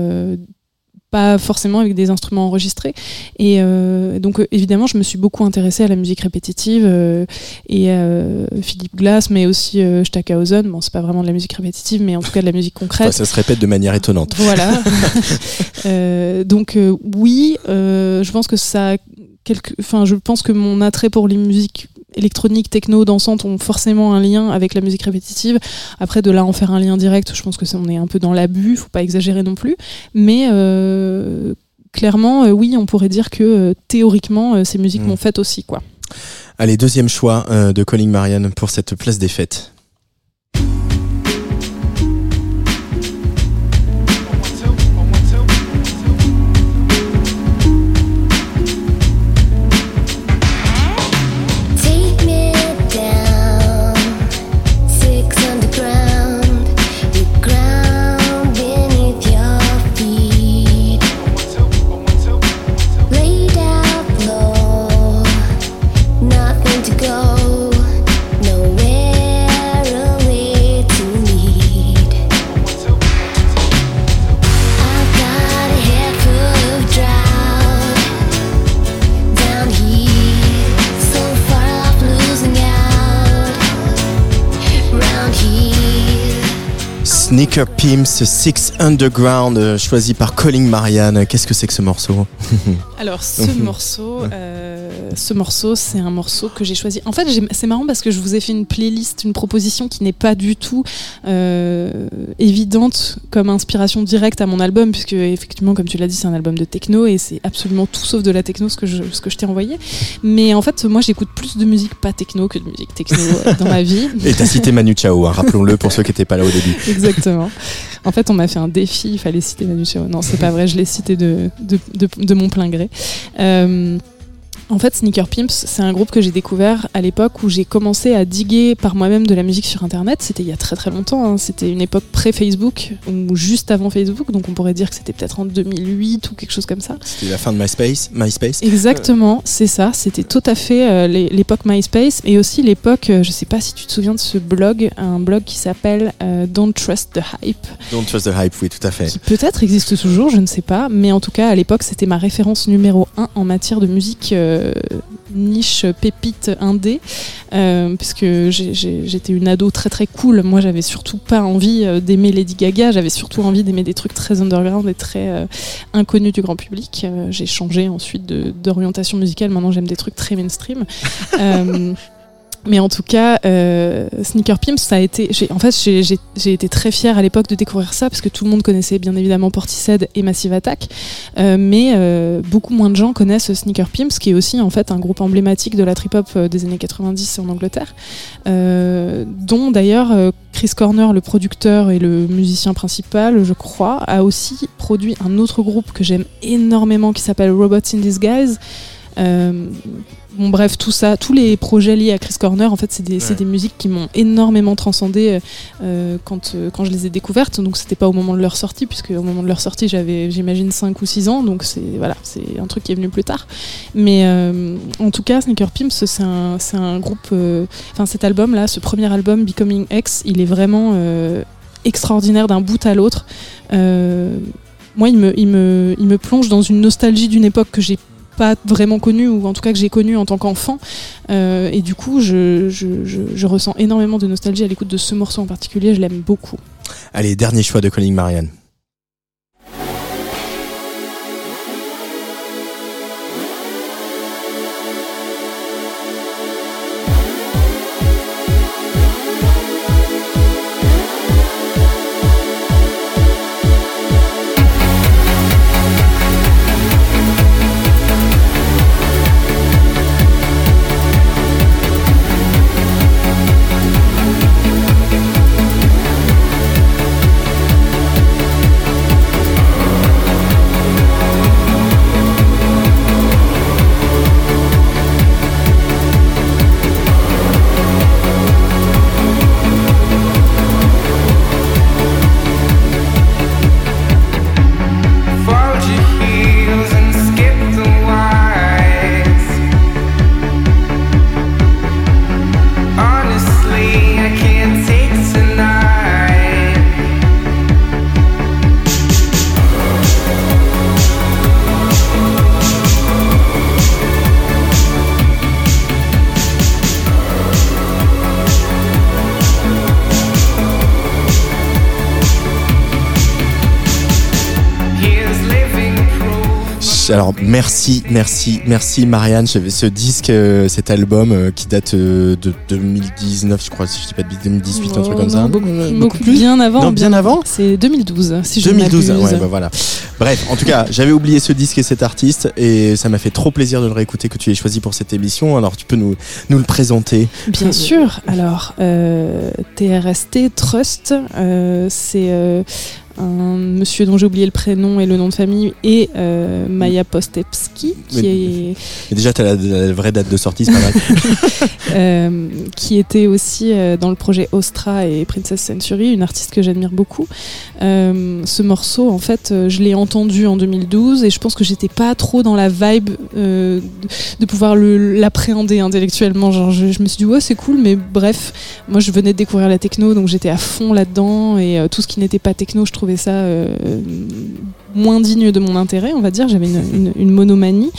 pas forcément avec des instruments enregistrés. Et euh, donc euh, évidemment, je me suis beaucoup intéressée à la musique répétitive euh, et euh, Philippe Glass, mais aussi euh, Stackhausen. Bon, c'est pas vraiment de la musique répétitive, mais en tout cas de la musique concrète. Enfin, ça se répète de manière étonnante. Voilà. Euh, donc euh, oui, euh, je pense que ça, quelque, enfin je pense que mon attrait pour les musiques électroniques, techno, dansantes ont forcément un lien avec la musique répétitive. Après de là en faire un lien direct, je pense que ça, on est un peu dans l'abus, faut pas exagérer non plus. Mais euh, clairement, euh, oui, on pourrait dire que euh, théoriquement, ces musiques m'ont fait aussi quoi. Allez, deuxième choix de Calling Marianne pour cette place des fêtes. Sneaker Pimps, Six Underground, euh, choisi par Calling Marianne. Qu'est-ce que c'est que ce morceau? Alors ce morceau, euh, ce morceau, c'est un morceau que j'ai choisi. En fait, c'est marrant parce que je vous ai fait une playlist, une proposition qui n'est pas du tout euh, évidente comme inspiration directe à mon album, puisque effectivement, comme tu l'as dit, c'est un album de techno et c'est absolument tout sauf de la techno ce que je, ce que je t'ai envoyé. Mais en fait, moi, j'écoute plus de musique pas techno que de musique techno euh, dans ma vie. Et t'as cité Manu Chao, hein, rappelons-le pour ceux qui n'étaient pas là au début. Exactement. En fait, on m'a fait un défi, il fallait citer Manu Chao. Non, c'est pas vrai, je l'ai cité de, de, de, de mon plein gré. Euh, en fait, Sneaker Pimps, c'est un groupe que j'ai découvert à l'époque où j'ai commencé à diguer par moi-même de la musique sur Internet. C'était il y a très très longtemps. hein. C'était une époque pré-Facebook ou juste avant Facebook. Donc on pourrait dire que c'était peut-être en 2008 ou quelque chose comme ça. C'était la fin de MySpace. MySpace. Exactement, c'est ça. C'était tout à fait euh, l'é- l'époque MySpace et aussi l'époque, euh, je sais pas si tu te souviens de ce blog, un blog qui s'appelle euh, Don't Trust the Hype, Don't Trust the Hype, oui, tout à fait. qui peut-être existe toujours, je ne sais pas, mais en tout cas à l'époque c'était ma référence numéro un en matière de musique niche pépite indé, euh, puisque j'étais une ado très très cool. Moi j'avais surtout pas envie euh, d'aimer Lady Gaga, j'avais surtout envie d'aimer des trucs très underground et très euh, inconnus du grand public. Euh, j'ai changé ensuite d'orientation musicale, maintenant j'aime des trucs très mainstream. Mais en tout cas, euh, Sneaker Pimps, ça a été. En fait, j'ai- été très fière à l'époque de découvrir ça parce que tout le monde connaissait bien évidemment Portishead et Massive Attack, euh, mais euh, beaucoup moins de gens connaissent Sneaker Pimps, qui est aussi en fait un groupe emblématique de la trip hop des années 90 en Angleterre, dont d'ailleurs Chris Corner, le producteur et le musicien principal, je crois, a aussi produit un autre groupe que j'aime énormément qui s'appelle Robots in Disguise. Bon bref tout ça tous les projets liés à Chris Corner en fait c'est des, Ouais. des musiques qui m'ont énormément transcendé euh, quand, euh, quand je les ai découvertes. Donc c'était pas au moment de leur sortie puisque au moment de leur sortie j'avais j'imagine 5 ou 6 ans. Donc c'est voilà c'est un truc qui est venu plus tard. Mais euh, en tout cas Sneaker Pimps c'est un, un groupe euh, enfin cet album là ce premier album Becoming X il est vraiment euh, extraordinaire d'un bout à l'autre. Euh, moi il me, il, me, il me plonge dans une nostalgie d'une époque que j'ai pas vraiment connue ou en tout cas que j'ai connue en tant qu'enfant Euh, et du coup je, je, je, ressens énormément de nostalgie à l'écoute de ce morceau en particulier je l'aime beaucoup Allez, dernier choix de Calling Marianne. Merci, merci, merci Marianne. J'avais ce disque, euh, cet album euh, qui date euh, de 2019, je crois, si je dis pas de bêtises, 2018, un truc comme ça. Oh, beaucoup, beaucoup plus bien avant Non, bien avant c'est 2012 si je 2012, ne m'abuse. ouais, bah voilà. Bref, en tout cas, j'avais oublié ce disque et cet artiste et ça m'a fait trop plaisir de le réécouter que tu aies choisi pour cette émission. Alors tu peux nous, nous le présenter. Bien sûr. Alors, euh, TRST Trust, euh, c'est euh, un monsieur dont j'ai oublié le prénom et le nom de famille et euh, Maya Postepski qui Mais- est déjà, t'as la, la vraie date de sortie, c'est pas mal. euh, qui était aussi euh, dans le projet Ostra et Princess Century, une artiste que j'admire beaucoup. Euh, ce morceau, en fait, je l'ai entendu en 2012 et je pense que j'étais pas trop dans la vibe de, de pouvoir l'appréhender intellectuellement. Genre, je, je me suis dit ouais c'est cool, mais bref, moi je venais de découvrir la techno, donc j'étais à fond là-dedans et tout ce qui n'était pas techno, je trouvais ça euh, moins digne de mon intérêt, on va dire. J'avais une, une- une monomanie.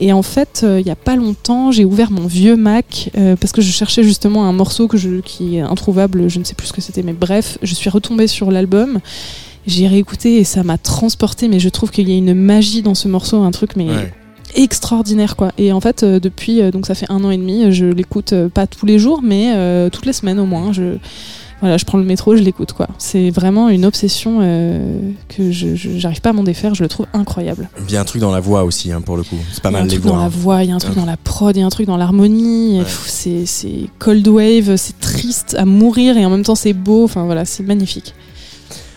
Et en fait, euh, il y a pas longtemps, j'ai ouvert mon vieux Mac euh, parce que je cherchais justement un morceau que je, qui est introuvable, je ne sais plus ce que c'était, mais bref, je suis retombée sur l'album. J'ai réécouté et ça m'a transporté, mais je trouve qu'il y a une magie dans ce morceau, un truc mais Ouais. extraordinaire quoi. Et en fait, euh, depuis euh, donc ça fait un an et demi, je l'écoute euh, pas tous les jours, mais euh, toutes les semaines au moins. Je voilà, je prends le métro, je l'écoute quoi. C'est vraiment une obsession euh, que je j'arrive pas à m'en défaire. Je le trouve incroyable. Il y a un truc dans la voix aussi, hein, pour le coup. C'est pas Il y a mal un les truc voix. dans la hein. voix, il y a un truc Ouais. dans la prod, il y a un truc dans l'harmonie. Ouais. C'est cold wave, c'est triste à mourir et en même temps c'est beau. Enfin voilà, c'est magnifique.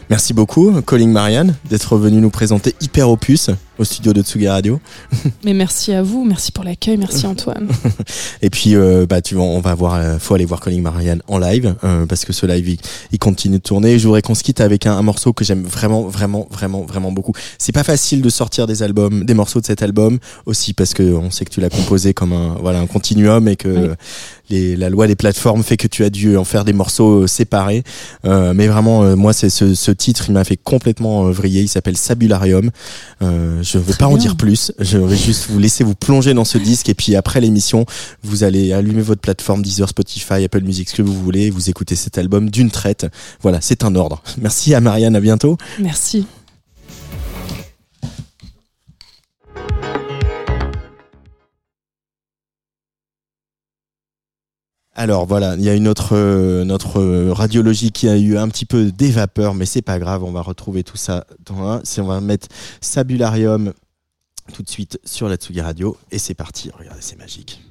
Merci beaucoup, Calling Marianne, d'être venu nous présenter Hyper Opus au studio de Tsugi Radio. Mais merci à vous, merci pour l'accueil, merci Antoine. Et puis, euh, bah, tu vois, on va voir, euh, faut aller voir Calling Marianne en live, euh, parce que ce live, il, il continue de tourner. Je voudrais qu'on se quitte avec un, un morceau que j'aime vraiment, vraiment, vraiment, vraiment beaucoup. C'est pas facile de sortir des albums, des morceaux de cet album, aussi parce que on sait que tu l'as composé comme un, voilà, un continuum et que Oui. les, la loi des plateformes fait que tu as dû en faire des morceaux euh, séparés. Mais vraiment, moi, c'est ce, ce titre, il m'a fait complètement euh, vriller. Il s'appelle Sabularium. Euh, je ne Très pas en dire plus. Je vais juste vous laisser vous plonger dans ce disque et puis après l'émission, vous allez allumer votre plateforme Deezer, Spotify, Apple Music, ce que vous voulez. Vous écoutez cet album d'une traite. Voilà, c'est un ordre. Merci à Marianne. À bientôt. Merci. Alors voilà, il y a une autre euh, notre euh, radiologie qui a eu un petit peu des vapeurs, mais c'est pas grave, on va retrouver tout ça dans un. On va mettre Sabularium tout de suite sur la Tsugi Radio et c'est parti. Regardez, c'est magique.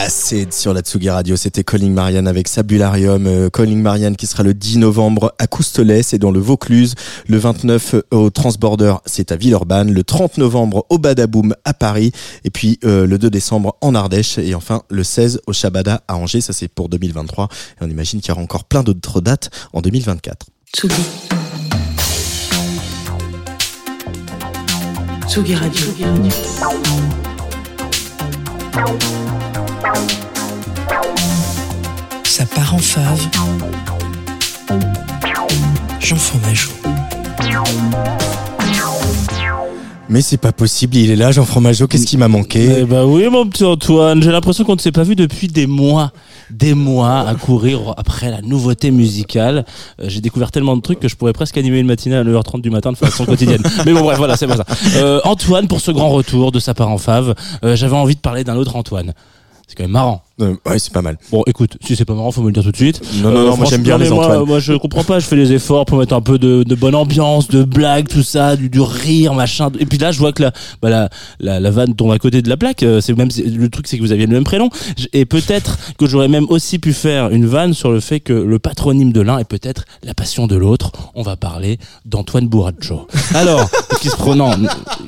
Acid sur la Tsugi Radio, c'était Calling Marianne avec Sabularium. Euh, Calling Marianne qui sera le 10 novembre à Coustelet, c'est dans le Vaucluse. Le 29 au Transborder, c'est à Villeurbanne. Le 30 novembre au Badaboom à Paris. Et puis euh, le 2 décembre en Ardèche. Et enfin le 16 au Shabada à Angers, ça c'est pour 2023. Et on imagine qu'il y aura encore plein d'autres dates en 2024. Tsugi. Tsugi Radio. Ça part en fave. Jean Fromageau. Mais c'est pas possible, il est là, Jean Fromageau, qu'est-ce qui m'a manqué? Eh bah oui, mon petit Antoine, j'ai l'impression qu'on ne s'est pas vu depuis des mois, des mois à courir après la nouveauté musicale. Euh, j'ai découvert tellement de trucs que je pourrais presque animer une matinée à 9h30 du matin de façon quotidienne. Mais bon, bref, voilà, c'est pas ça. Euh, Antoine, pour ce grand retour de sa part en fave, euh, j'avais envie de parler d'un autre Antoine. C'est quand même marrant. Euh, Ouais, c'est pas mal. Bon, écoute, si c'est pas marrant, faut me le dire tout de suite. Non, non, non, moi, j'aime bien les moi, Antoine. Moi, je comprends pas. Je fais les efforts pour mettre un peu de, de bonne ambiance, de blagues, tout ça, du, du rire, machin. Et puis là, je vois que la, bah, la, la, la vanne tombe à côté de la plaque. Euh, C'est même le truc, c'est que vous aviez le même prénom. Et peut-être que j'aurais même aussi pu faire une vanne sur le fait que le patronyme de l'un est peut-être la passion de l'autre. On va parler d'Antoine Bourracho. Alors, qui se prononce,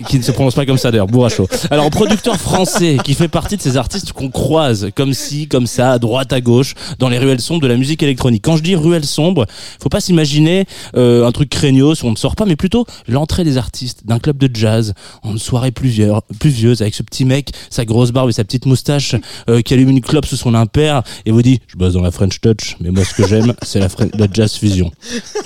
qui ne se prononce pas comme ça d'ailleurs, Bourracho. Alors, producteur français qui fait partie de ces artistes qu'on croise comme comme ça, à droite, à gauche, dans les ruelles sombres de la musique électronique. Quand je dis ruelles sombres, faut pas s'imaginer euh, un truc craignos où on ne sort pas, mais plutôt l'entrée des artistes d'un club de jazz en une soirée pluvieur- pluvieuse avec ce petit mec, sa grosse barbe et sa petite moustache euh, qui allume une clope sous son impair et vous dit je bosse dans la French Touch, mais moi ce que j'aime c'est la, la jazz fusion.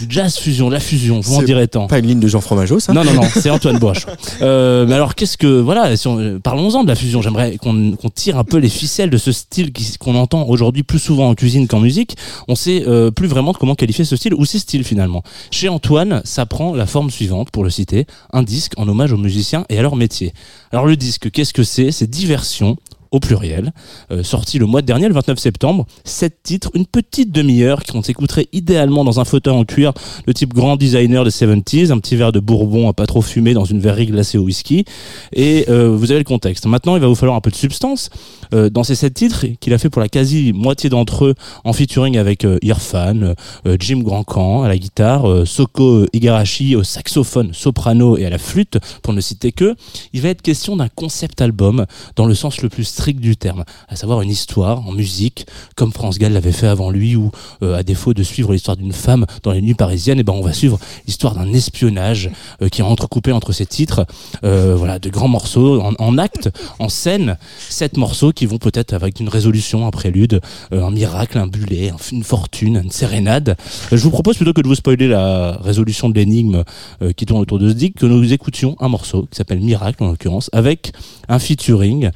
Du jazz fusion, la fusion, vous en direz tant. Pas une ligne de Jean Fromageau, ça? Non, non, non, c'est Antoine Boche. Euh, mais alors, qu'est-ce que. Voilà, si euh, parlons-en de la fusion. J'aimerais qu'on qu'on tire un peu les ficelles de ce style qui- qu'on entend aujourd'hui plus souvent en cuisine qu'en musique. On sait euh, plus vraiment comment qualifier ce style ou ces styles finalement. Chez Antoine, ça prend la forme suivante, pour le citer un disque en hommage aux musiciens et à leur métier. Alors, le disque, qu'est-ce que c'est? C'est diversion au pluriel, euh, sorti le mois dernier, le 29 septembre. Sept titres, une petite demi-heure qu'on s'écouterait idéalement dans un fauteuil en cuir de type grand designer des 70s, un petit verre de bourbon à pas trop fumer dans une verrerie glacée au whisky. Et euh, vous avez le contexte. Maintenant, il va vous falloir un peu de substance. Euh, dans ces sept titres, qu'il a fait pour la quasi-moitié d'entre eux en featuring avec euh, Irfan, euh, Jim Grandcamp à la guitare, euh, Soko Igarashi au saxophone, soprano et à la flûte, pour ne citer que, il va être question d'un concept album dans le sens le plus strict du terme, à savoir une histoire en musique, comme France Gall l'avait fait avant lui, ou euh, à défaut de suivre l'histoire d'une femme dans les nuits parisiennes, et ben on va suivre l'histoire d'un espionnage euh, qui est entrecoupé entre ces titres, euh, voilà, de grands morceaux en, en acte, en scène, sept morceaux qui vont peut-être avec une résolution, un prélude, euh, un miracle, un bullet, un- une fortune, une sérénade. Euh, je vous propose plutôt que de vous spoiler la résolution de l'énigme euh, qui tourne autour de ce disque, que nous écoutions un morceau qui s'appelle Miracle en l'occurrence, avec un featuring,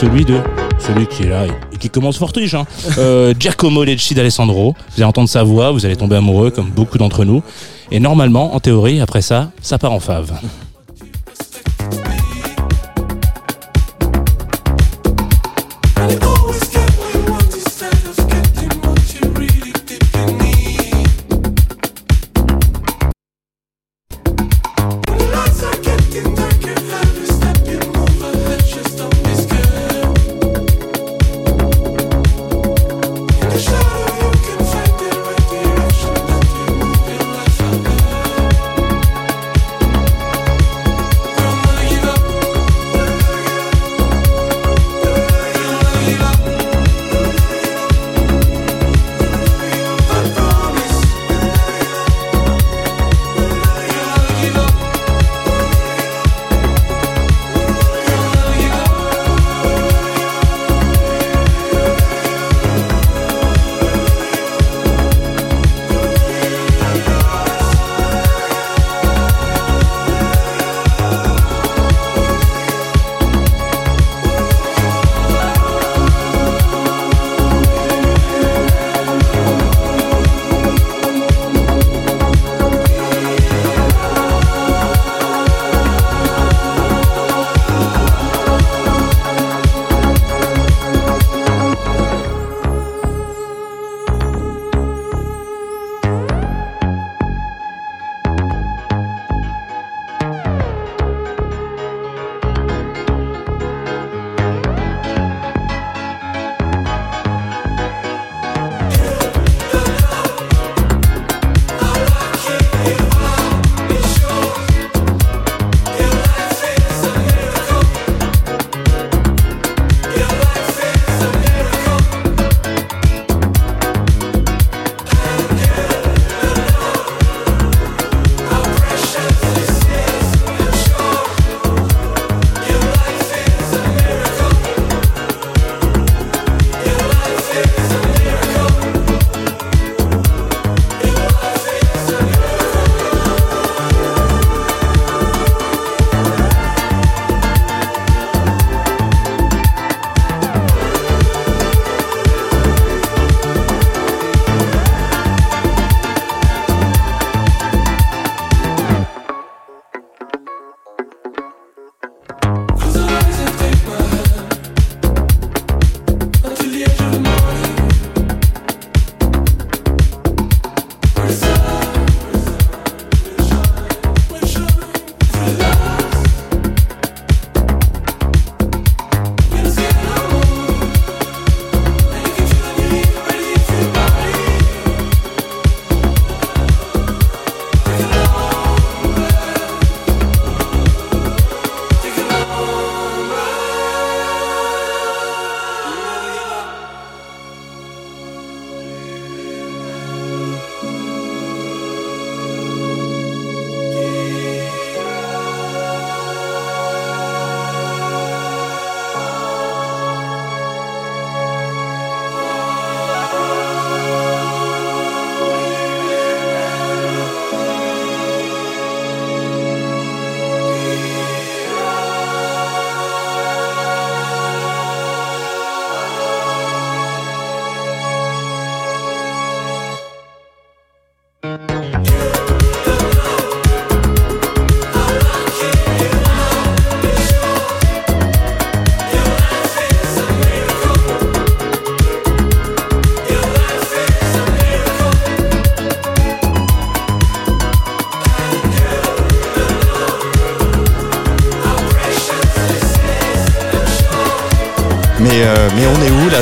celui de celui qui est là et, qui commence fort hein, Giacomo Lecci d'Alessandro. Vous allez entendre sa voix, vous allez tomber amoureux comme beaucoup d'entre nous. Et normalement, en théorie, après ça, ça part en fave.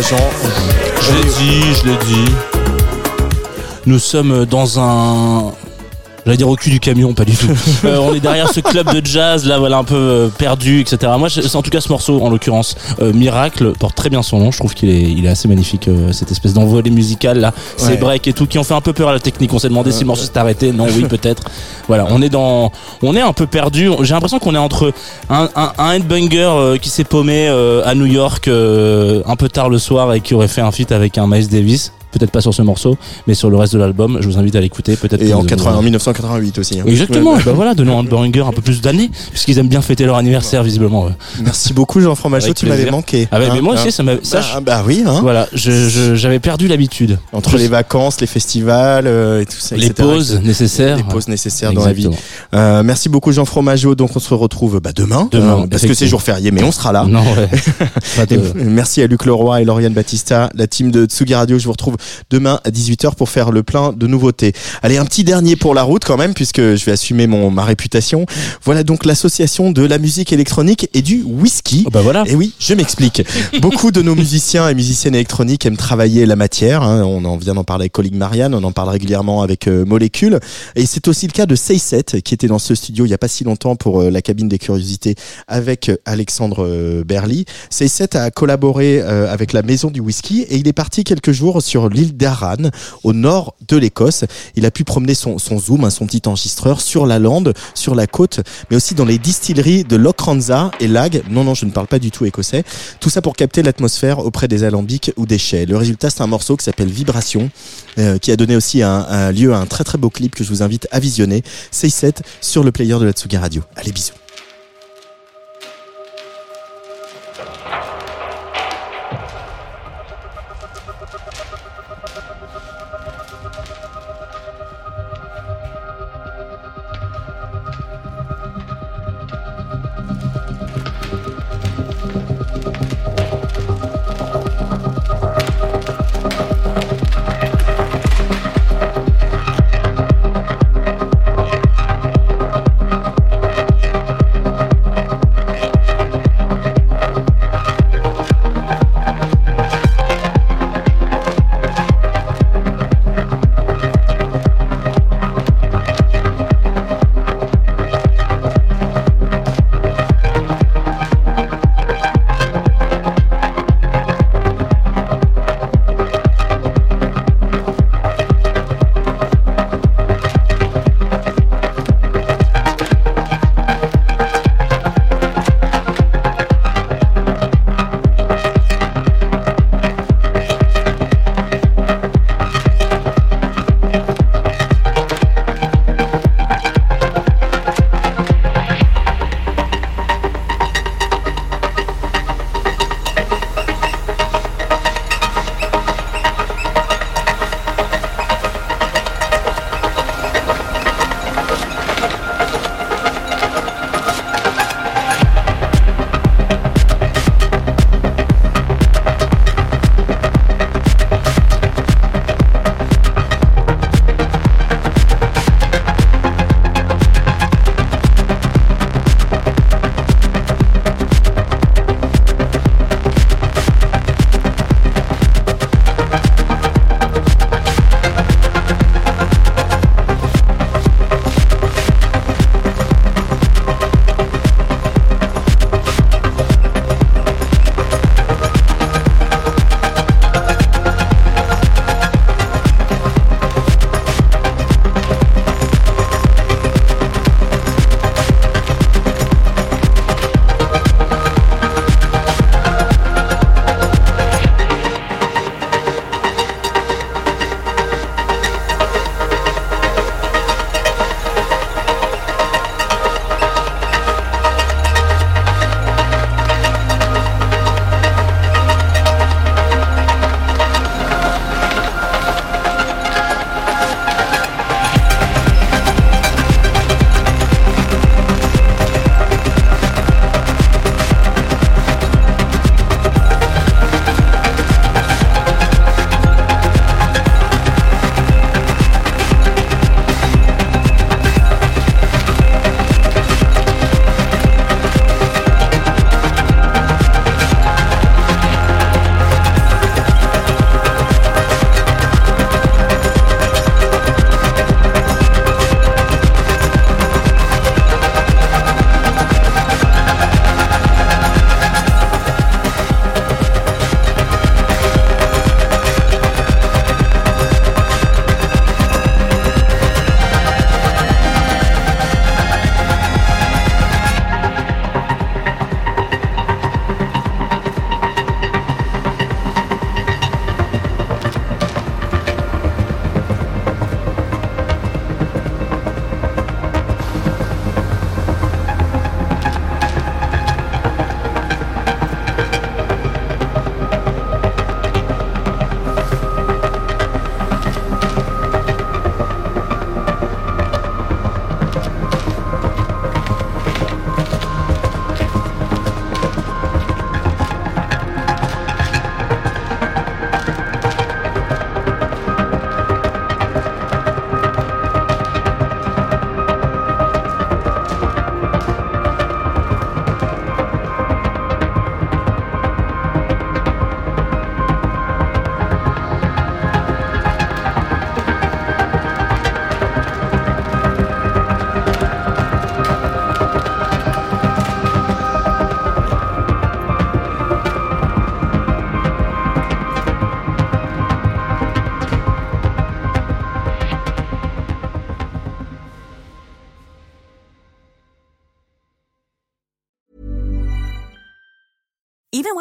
Je l'ai dit, je l'ai dit. Nous sommes dans un. J'allais dire au cul du camion, pas du tout. Euh, on est derrière ce club de jazz, là, voilà, un peu euh, perdu, etc. Moi, c'est en tout cas ce morceau, en l'occurrence, euh, Miracle, porte très bien son nom. Je trouve qu'il est, il est assez magnifique, euh, cette espèce d'envolée musicale, là. Ces breaks et tout, qui ont fait un peu peur à la technique. On s'est demandé si le morceau s'est arrêté. Non, oui, peut-être. Voilà, on est dans, on est un peu perdu. J'ai l'impression qu'on est entre un, un, un headbanger euh, qui s'est paumé euh, à New York euh, un peu tard le soir et qui aurait fait un feat avec un Miles Davis. Peut-être pas sur ce morceau, mais sur le reste de l'album. Je vous invite à l'écouter. Peut-être. Et en, vous- 80, en 1988 aussi. hein. Exactement. Bah voilà, donnons un headbanger un peu plus d'années, puisqu'ils aiment bien fêter leur anniversaire visiblement. ouais. Merci beaucoup, Jean Fromageau. Tu m'avais manqué. Ah bah, mais Hein, moi aussi, hein. ça m'a. Bah, bah oui, hein. Voilà, j'avais perdu l'habitude. Entre les vacances, les festivals euh, et tout ça. les etc. pauses nécessaires. Les pauses nécessaires dans la vie. Euh, merci beaucoup Jean Fromageau. Donc on se retrouve bah, demain, Demain, euh, parce que c'est jour férié, mais on sera là. Non, ouais. De- merci à Luc Leroy et Lauriane Battista, la team de Tsugi Radio. Je vous retrouve demain à 18h pour faire le plein de nouveautés. Allez, un petit dernier pour la route quand même, puisque je vais assumer mon, ma réputation. Voilà donc l'association de la musique électronique et du whisky. Oh, bah voilà. Et oui, je m'explique. Beaucoup de nos musiciens et musiciennes électroniques aiment travailler la matière. hein. On en vient d'en parler avec Colin Marianne, on en parle régulièrement avec euh, Molécule. Et c'est aussi le cas de Seiset, qui était dans ce studio il y a pas si longtemps pour euh, la cabine des curiosités avec euh, Alexandre euh, Berly. Seiset a collaboré avec la Maison du Whisky et il est parti quelques jours sur l'île d'Aran, au nord de l'Écosse. Il a pu promener son, zoom, hein, son petit enregistreur, sur la lande, sur la côte, mais aussi dans les distilleries de Lochranza et Lag. Non, non, je ne parle pas du tout écossais. Tout ça pour capter l'atmosphère auprès des alambics ou des chais. Le résultat, c'est un morceau qui s'appelle Vibration, euh, qui a donné aussi un, lieu à un très très beau clip que je vous invite à visionner. 6-7 sur le player de la Tsugi Radio. Allez, bisous.